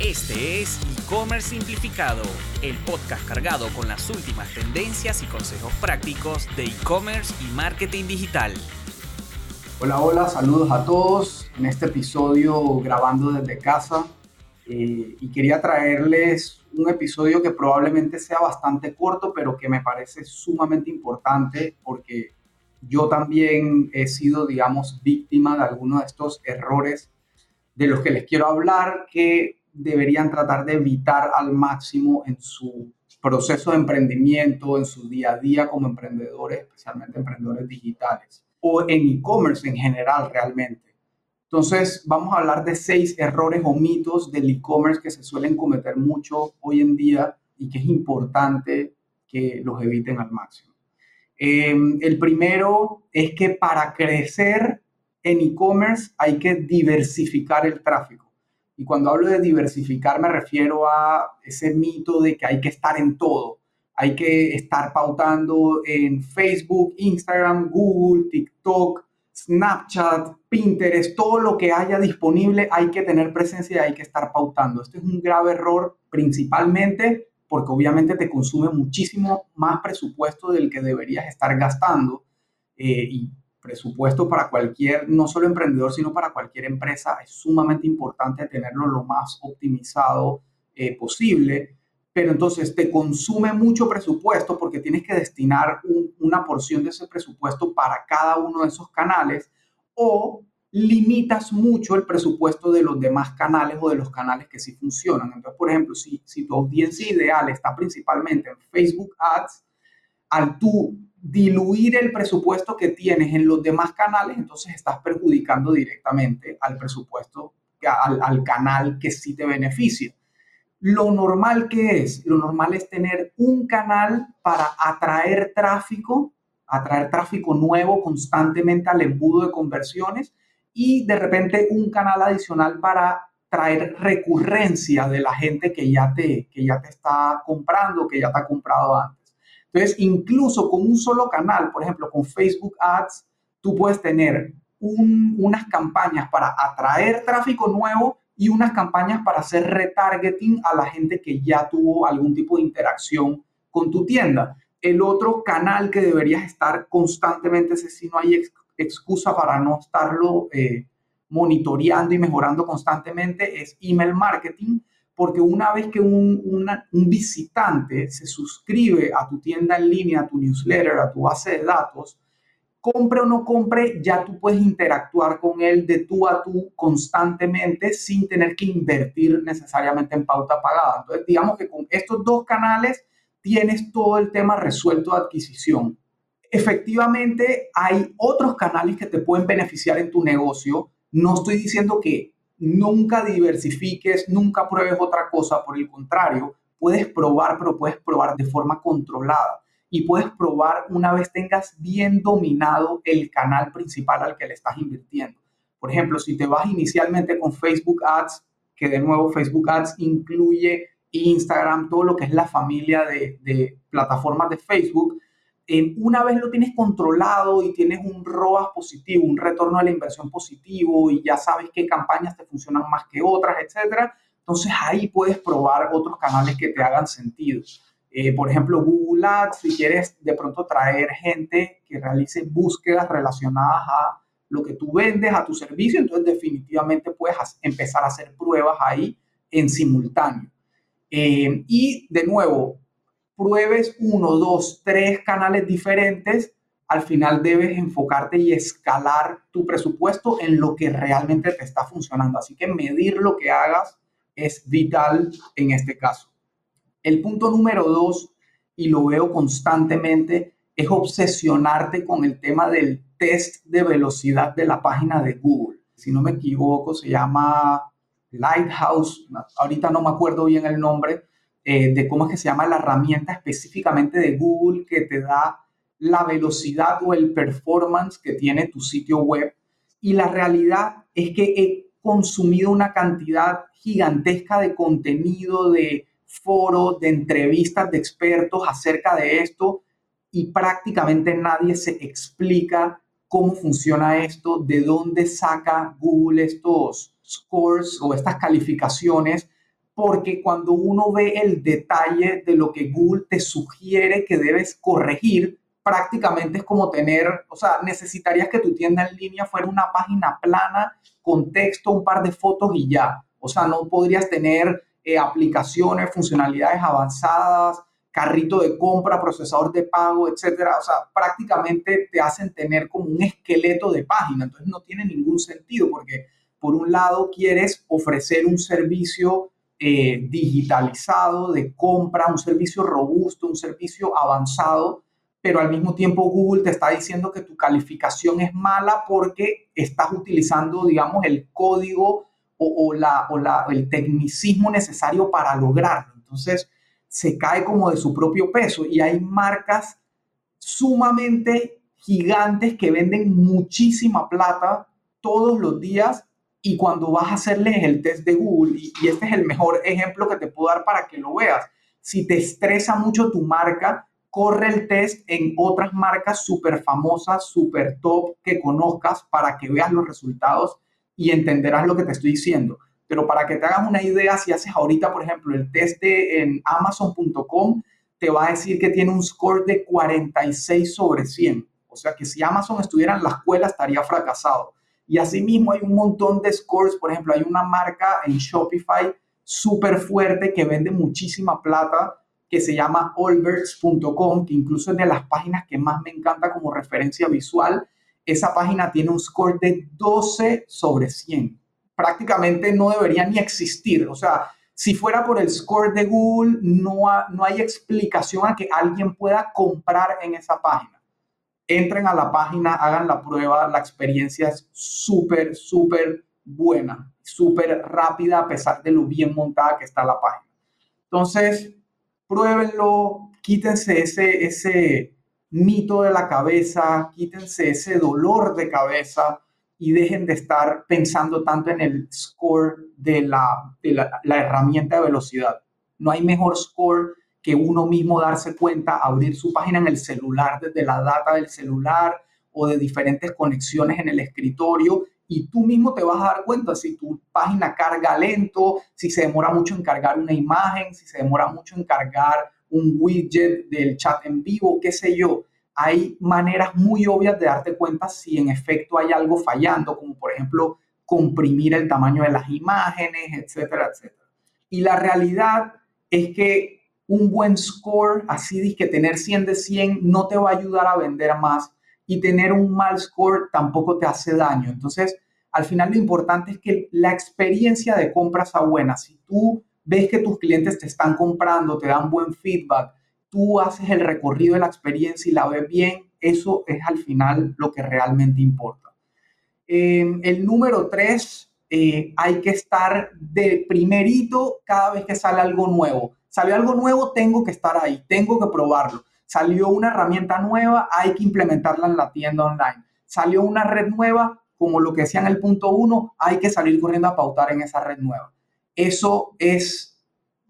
Este es E-Commerce Simplificado, el podcast cargado con las últimas tendencias y consejos prácticos de e-commerce y marketing digital. Hola, hola, saludos a todos en este episodio grabando desde casa eh, y quería traerles un episodio que probablemente sea bastante corto, pero que me parece sumamente importante porque yo también he sido, digamos, víctima de algunos de estos errores de los que les quiero hablar que deberían tratar de evitar al máximo en su proceso de emprendimiento, en su día a día como emprendedores, especialmente emprendedores digitales o en e-commerce en general realmente. Entonces, vamos a hablar de seis errores o mitos del e-commerce que se suelen cometer mucho hoy en día y que es importante que los eviten al máximo. Em, el primero es que para crecer en e-commerce hay que diversificar el tráfico. Y cuando hablo de diversificar me refiero a ese mito de que hay que estar en todo. Hay que estar pautando en Facebook, Instagram, Google, TikTok, Snapchat, Pinterest, todo lo que haya disponible hay que tener presencia y hay que estar pautando. Este es un grave error principalmente porque obviamente te consume muchísimo más presupuesto del que deberías estar gastando. Eh, y presupuesto para cualquier, no solo emprendedor, sino para cualquier empresa, es sumamente importante tenerlo lo más optimizado eh, posible. Pero entonces te consume mucho presupuesto porque tienes que destinar una porción de ese presupuesto para cada uno de esos canales o limitas mucho el presupuesto de los demás canales o de los canales que sí funcionan. Entonces, por ejemplo, si, si tu audiencia ideal está principalmente en Facebook Ads, al tú diluir el presupuesto que tienes en los demás canales, entonces estás perjudicando directamente al presupuesto, al, al canal que sí te beneficia. Lo normal que es, lo normal es tener un canal para atraer tráfico, atraer tráfico nuevo constantemente al embudo de conversiones y de repente un canal adicional para traer recurrencia de la gente que ya te, que ya te está comprando, que ya te ha comprado antes. Entonces, incluso con un solo canal, por ejemplo, con Facebook Ads, tú puedes tener unas campañas para atraer tráfico nuevo y unas campañas para hacer retargeting a la gente que ya tuvo algún tipo de interacción con tu tienda. El otro canal que deberías estar constantemente, si no hay excusa para no estarlo eh, monitoreando y mejorando constantemente, es email marketing porque una vez que un, visitante se suscribe a tu tienda en línea, a tu newsletter, a tu base de datos, compre o no compre, ya tú puedes interactuar con él de tú a tú constantemente sin tener que invertir necesariamente en pauta pagada. Entonces, digamos que con estos dos canales tienes todo el tema resuelto de adquisición. Efectivamente, hay otros canales que te pueden beneficiar en tu negocio. No estoy diciendo que nunca diversifiques, nunca pruebes otra cosa, por el contrario, puedes probar, pero puedes probar de forma controlada y puedes probar una vez tengas bien dominado el canal principal al que le estás invirtiendo. Por ejemplo, si te vas inicialmente con Facebook Ads, que de nuevo Facebook Ads incluye Instagram, todo lo que es la familia de, de plataformas de Facebook, una vez lo tienes controlado y tienes un ROAS positivo, un retorno a la inversión positivo y ya sabes qué campañas te funcionan más que otras, etcétera, entonces ahí puedes probar otros canales que te hagan sentido. Eh, por ejemplo, Google Ads, si quieres de pronto traer gente que realice búsquedas relacionadas a lo que tú vendes, a tu servicio, entonces definitivamente puedes empezar a hacer pruebas ahí en simultáneo. Eh, y de nuevo, pruebes uno, dos, tres canales diferentes, al final debes enfocarte y escalar tu presupuesto en lo que realmente te está funcionando. Así que medir lo que hagas es vital en este caso. El punto número dos, y lo veo constantemente, es obsesionarte con el tema del test de velocidad de la página de Google. Si no me equivoco, se llama Lighthouse, ahorita no me acuerdo bien el nombre, eh, de cómo es que se llama la herramienta específicamente de Google que te da la velocidad o el performance que tiene tu sitio web. Y la realidad es que he consumido una cantidad gigantesca de contenido, de foros, de entrevistas de expertos acerca de esto y prácticamente nadie se explica cómo funciona esto, de dónde saca Google estos scores o estas calificaciones porque cuando uno ve el detalle de lo que Google te sugiere que debes corregir, prácticamente es como tener, o sea, necesitarías que tu tienda en línea fuera una página plana con texto, un par de fotos y ya. O sea, no podrías tener eh, aplicaciones, funcionalidades avanzadas, carrito de compra, procesador de pago, etcétera. O sea, prácticamente te hacen tener como un esqueleto de página. Entonces no tiene ningún sentido porque por un lado quieres ofrecer un servicio eh, digitalizado de compra, un servicio robusto, un servicio avanzado, pero al mismo tiempo Google te está diciendo que tu calificación es mala porque estás utilizando, digamos, el código o, la, o la, el tecnicismo necesario para lograrlo. Entonces, se cae como de su propio peso y hay marcas sumamente gigantes que venden muchísima plata todos los días y cuando vas a hacerles el test de Google, y, este es el mejor ejemplo que te puedo dar para que lo veas, si te estresa mucho tu marca, corre el test en otras marcas súper famosas, súper top que conozcas para que veas los resultados y entenderás lo que te estoy diciendo. Pero para que te hagas una idea, si haces ahorita, por ejemplo, el test en amazon.com, te va a decir que tiene un score de 46 sobre 100. O sea que si Amazon estuviera en la escuela estaría fracasado. Y asimismo hay un montón de scores, por ejemplo, hay una marca en Shopify súper fuerte que vende muchísima plata que se llama allbirds.com, que incluso es de las páginas que más me encanta como referencia visual. Esa página tiene un score de 12 sobre 100 prácticamente no debería ni existir. O sea, si fuera por el score de Google, no, no hay explicación a que alguien pueda comprar en esa página. Entren a la página, hagan la prueba, la experiencia es súper, súper buena, súper rápida a pesar de lo bien montada que está la página. Entonces, pruébenlo, quítense ese, ese mito de la cabeza, quítense ese dolor de cabeza y dejen de estar pensando tanto en el score de la, la, herramienta de velocidad. No hay mejor score que uno mismo darse cuenta, abrir su página en el celular desde la data del celular o de diferentes conexiones en el escritorio y tú mismo te vas a dar cuenta si tu página carga lento, si se demora mucho en cargar una imagen, si se demora mucho en cargar un widget del chat en vivo, qué sé yo hay maneras muy obvias de darte cuenta si en efecto hay algo fallando, como por ejemplo comprimir el tamaño de las imágenes, etcétera, etcétera. Y la realidad es que un buen score, así que tener 100 de 100 no te va a ayudar a vender más y tener un mal score tampoco te hace daño. Entonces, al final lo importante es que la experiencia de compra sea buena. Si tú ves que tus clientes te están comprando, te dan buen feedback, tú haces el recorrido de la experiencia y la ves bien, eso es al final lo que realmente importa. Em, el número tres, eh, hay que estar de primerito cada vez que sale algo nuevo. Salió algo nuevo, tengo que estar ahí, tengo que probarlo. Salió una herramienta nueva, hay que implementarla en la tienda online. Salió una red nueva, como lo que decía en el punto uno, hay que salir corriendo a pautar en esa red nueva. Eso es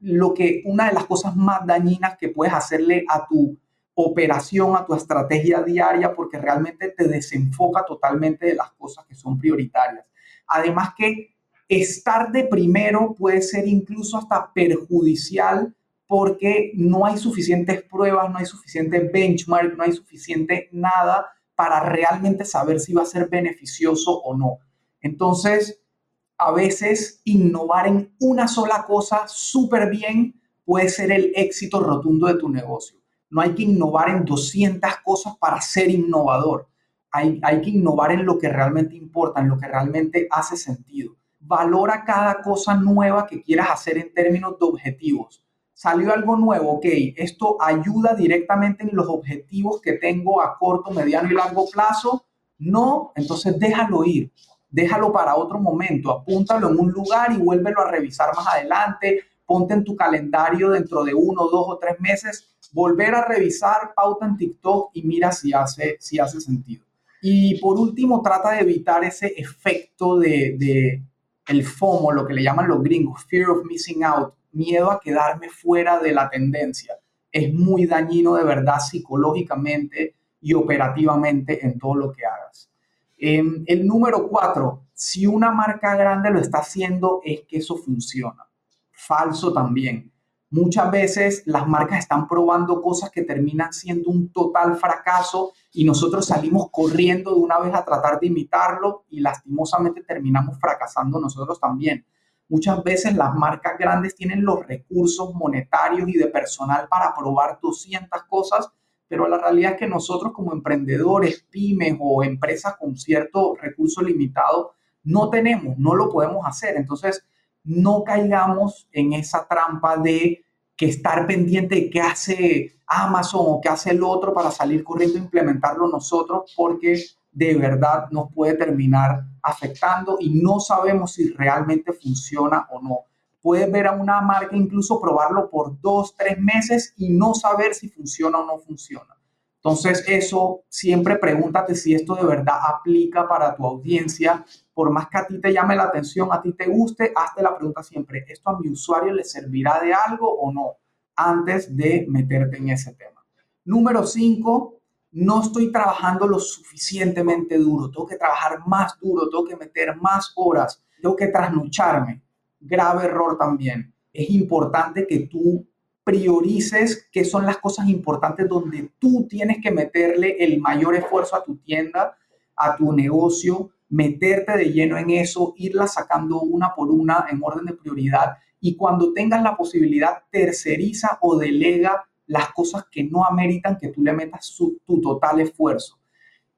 lo que una de las cosas más dañinas que puedes hacerle a tu operación, a tu estrategia diaria, porque realmente te desenfoca totalmente de las cosas que son prioritarias. Además que estar de primero puede ser incluso hasta perjudicial porque no hay suficientes pruebas, no hay suficiente benchmark, no hay suficiente nada para realmente saber si va a ser beneficioso o no. Entonces, a veces innovar en una sola cosa súper bien puede ser el éxito rotundo de tu negocio. No hay que innovar en 200 cosas para ser innovador. Hay, hay que innovar en lo que realmente importa, en lo que realmente hace sentido. Valora cada cosa nueva que quieras hacer en términos de objetivos. Salió algo nuevo, ok, esto ayuda directamente en los objetivos que tengo a corto, mediano y largo plazo. No, entonces déjalo ir déjalo para otro momento, apúntalo en un lugar y vuélvelo a revisar más adelante, ponte en tu calendario dentro de uno, dos o tres meses, volver a revisar pauta en TikTok y mira si hace, si hace sentido. Y por último, trata de evitar ese efecto de, de el FOMO, lo que le llaman los gringos, fear of missing out, miedo a quedarme fuera de la tendencia. Es muy dañino de verdad psicológicamente y operativamente en todo lo que hagas. Em, el número cuatro, si una marca grande lo está haciendo, es que eso funciona. falso también. Muchas veces las marcas están probando cosas que terminan siendo un total fracaso y nosotros salimos corriendo de una vez a tratar de imitarlo y lastimosamente terminamos fracasando nosotros también. Muchas veces las marcas grandes tienen los recursos monetarios y de personal para probar 200 cosas, pero la realidad es que nosotros como emprendedores, pymes o empresas con cierto recurso limitado, no tenemos, no lo podemos hacer. Entonces, no caigamos en esa trampa de que estar pendiente de qué hace Amazon o qué hace el otro para salir corriendo e implementarlo nosotros, porque de verdad nos puede terminar afectando y no sabemos si realmente funciona o no. Puedes ver a una marca incluso probarlo por dos, tres meses y no saber si funciona o no funciona. Entonces, eso siempre pregúntate si esto de verdad aplica para tu audiencia. Por más que a ti te llame la atención, a ti te guste, hazte la pregunta siempre, ¿esto a mi usuario le servirá de algo o no? Antes de meterte en ese tema. Número cinco, no estoy trabajando lo suficientemente duro, tengo que trabajar más duro, tengo que meter más horas, tengo que trasnocharme. Grave error también. Es importante que tú priorices qué son las cosas importantes donde tú tienes que meterle el mayor esfuerzo a tu tienda, a tu negocio, meterte de lleno en eso, irla sacando una por una en orden de prioridad y cuando tengas la posibilidad, terceriza o delega las cosas que no ameritan que tú le metas tu total esfuerzo.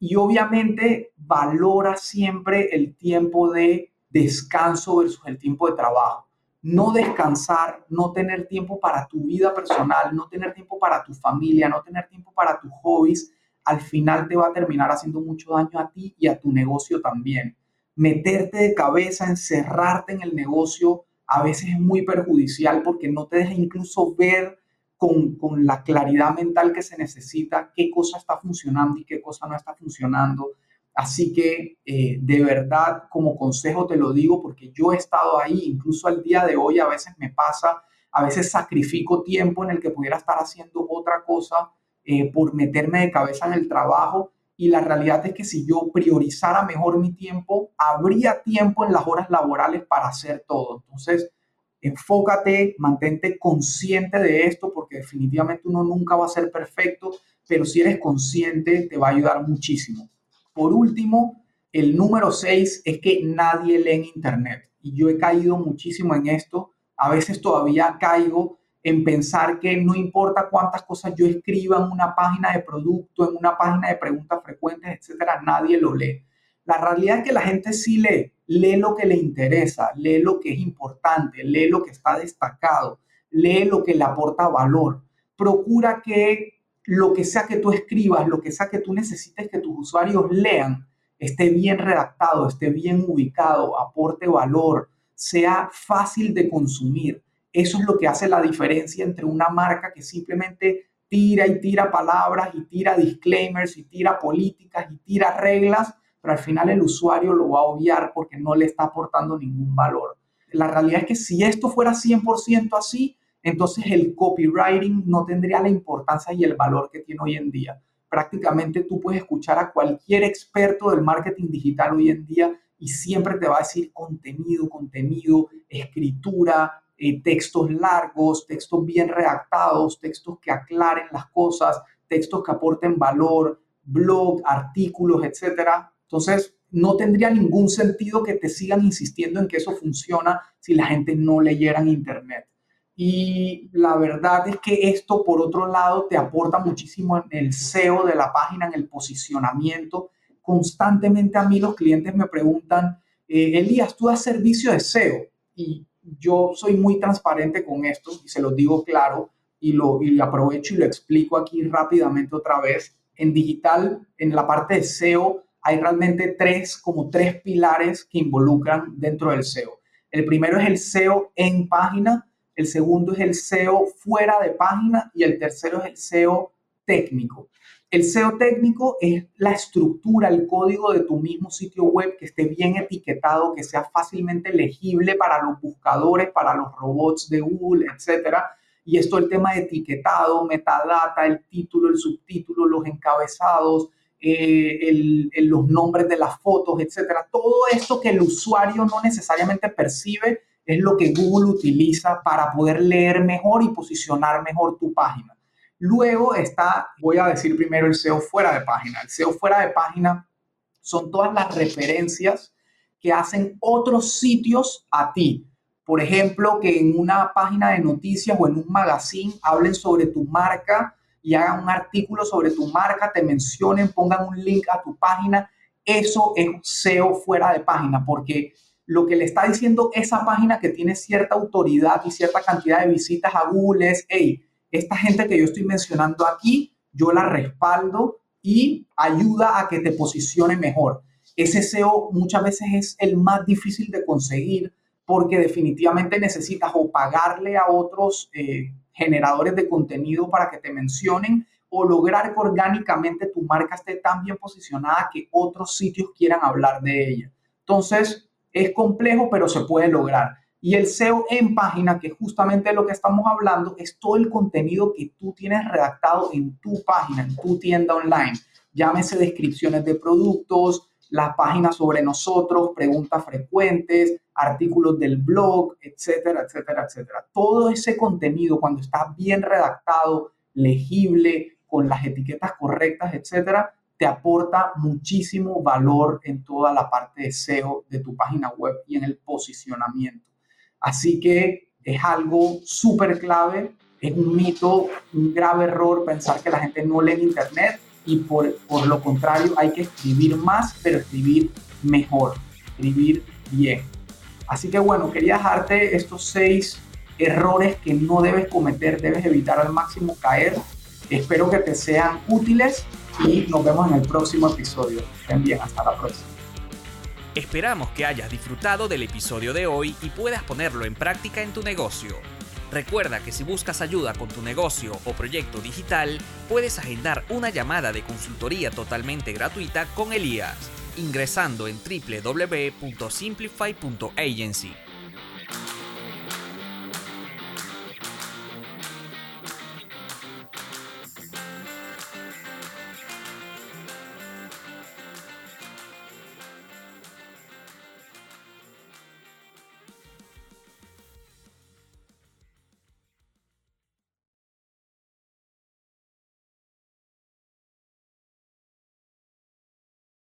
Y obviamente valora siempre el tiempo de descanso versus el tiempo de trabajo. No descansar, no tener tiempo para tu vida personal, no tener tiempo para tu familia, no tener tiempo para tus hobbies, al final te va a terminar haciendo mucho daño a ti y a tu negocio también. Meterte de cabeza, encerrarte en el negocio, a veces es muy perjudicial porque no te deja incluso ver con, la claridad mental que se necesita, qué cosa está funcionando y qué cosa no está funcionando. Así que eh, de verdad, como consejo te lo digo, porque yo he estado ahí, incluso al día de hoy a veces me pasa, a veces sacrifico tiempo en el que pudiera estar haciendo otra cosa eh, por meterme de cabeza en el trabajo. Y la realidad es que si yo priorizara mejor mi tiempo, habría tiempo en las horas laborales para hacer todo. Entonces, enfócate, mantente consciente de esto, porque definitivamente uno nunca va a ser perfecto, pero si eres consciente te va a ayudar muchísimo. Por último, el número seis es que nadie lee en Internet. Y yo he caído muchísimo en esto. A veces todavía caigo en pensar que no importa cuántas cosas yo escriba en una página de producto, en una página de preguntas frecuentes, etcétera, nadie lo lee. La realidad es que la gente sí lee, lee lo que le interesa, lee lo que es importante, lee lo que está destacado, lee lo que le aporta valor. Procura que lo que sea que tú escribas, lo que sea que tú necesites que tus usuarios lean, esté bien redactado, esté bien ubicado, aporte valor, sea fácil de consumir. Eso es lo que hace la diferencia entre una marca que simplemente tira y tira palabras y tira disclaimers y tira políticas y tira reglas pero al final el usuario lo va a obviar porque no le está aportando ningún valor. La realidad es que si esto fuera 100% así, entonces el copywriting no tendría la importancia y el valor que tiene hoy en día. Prácticamente tú puedes escuchar a cualquier experto del marketing digital hoy en día y siempre te va a decir contenido, contenido, escritura, eh, textos largos, textos bien redactados, textos que aclaren las cosas, textos que aporten valor, blog, artículos, etcétera. Entonces, no tendría ningún sentido que te sigan insistiendo en que eso funciona si la gente no leyera en Internet. Y la verdad es que esto, por otro lado, te aporta muchísimo en el SEO de la página, en el posicionamiento. Constantemente a mí los clientes me preguntan, eh, Elías, ¿tú das servicio de SEO? Y yo soy muy transparente con esto y se lo digo claro y lo y aprovecho y lo explico aquí rápidamente otra vez. En digital, en la parte de SEO, hay realmente tres, como tres pilares que involucran dentro del SEO. El primero es el SEO en página, el segundo es el SEO fuera de página y el tercero es el SEO técnico. El SEO técnico es la estructura, el código de tu mismo sitio web que esté bien etiquetado, que sea fácilmente legible para los buscadores, para los robots de Google, etc. Y esto el tema de etiquetado, metadata, el título, el subtítulo, los encabezados, eh, los nombres de las fotos, etcétera. Todo esto que el usuario no necesariamente percibe es lo que Google utiliza para poder leer mejor y posicionar mejor tu página. Luego está, voy a decir primero el SEO fuera de página. El SEO fuera de página son todas las referencias que hacen otros sitios a ti. Por ejemplo, que en una página de noticias o en un magazine hablen sobre tu marca y hagan un artículo sobre tu marca, te mencionen, pongan un link a tu página. Eso es SEO fuera de página, porque lo que le está diciendo esa página que tiene cierta autoridad y cierta cantidad de visitas a Google es, hey, esta gente que yo estoy mencionando aquí, yo la respaldo y ayuda a que te posicione mejor. Ese SEO muchas veces es el más difícil de conseguir porque definitivamente necesitas o pagarle a otros eh, generadores de contenido para que te mencionen o lograr que orgánicamente tu marca esté tan bien posicionada que otros sitios quieran hablar de ella. Entonces, es complejo, pero se puede lograr. Y el SEO en página, que justamente lo que estamos hablando, es todo el contenido que tú tienes redactado en tu página, en tu tienda online. Llámese descripciones de productos, las páginas sobre nosotros, preguntas frecuentes, artículos del blog, etcétera, etcétera, etcétera. Todo ese contenido, cuando está bien redactado, legible, con las etiquetas correctas, etcétera, te aporta muchísimo valor en toda la parte de SEO de tu página web y en el posicionamiento. Así que es algo súper clave, es un mito, un grave error pensar que la gente no lee en Internet y por, por lo contrario hay que escribir más, pero escribir mejor, escribir bien. Así que bueno, quería dejarte estos seis errores que no debes cometer, debes evitar al máximo caer. Espero que te sean útiles y nos vemos en el próximo episodio. Estén hasta la próxima. Esperamos que hayas disfrutado del episodio de hoy y puedas ponerlo en práctica en tu negocio. Recuerda que si buscas ayuda con tu negocio o proyecto digital, puedes agendar una llamada de consultoría totalmente gratuita con Elías, ingresando en www.simplify.agency.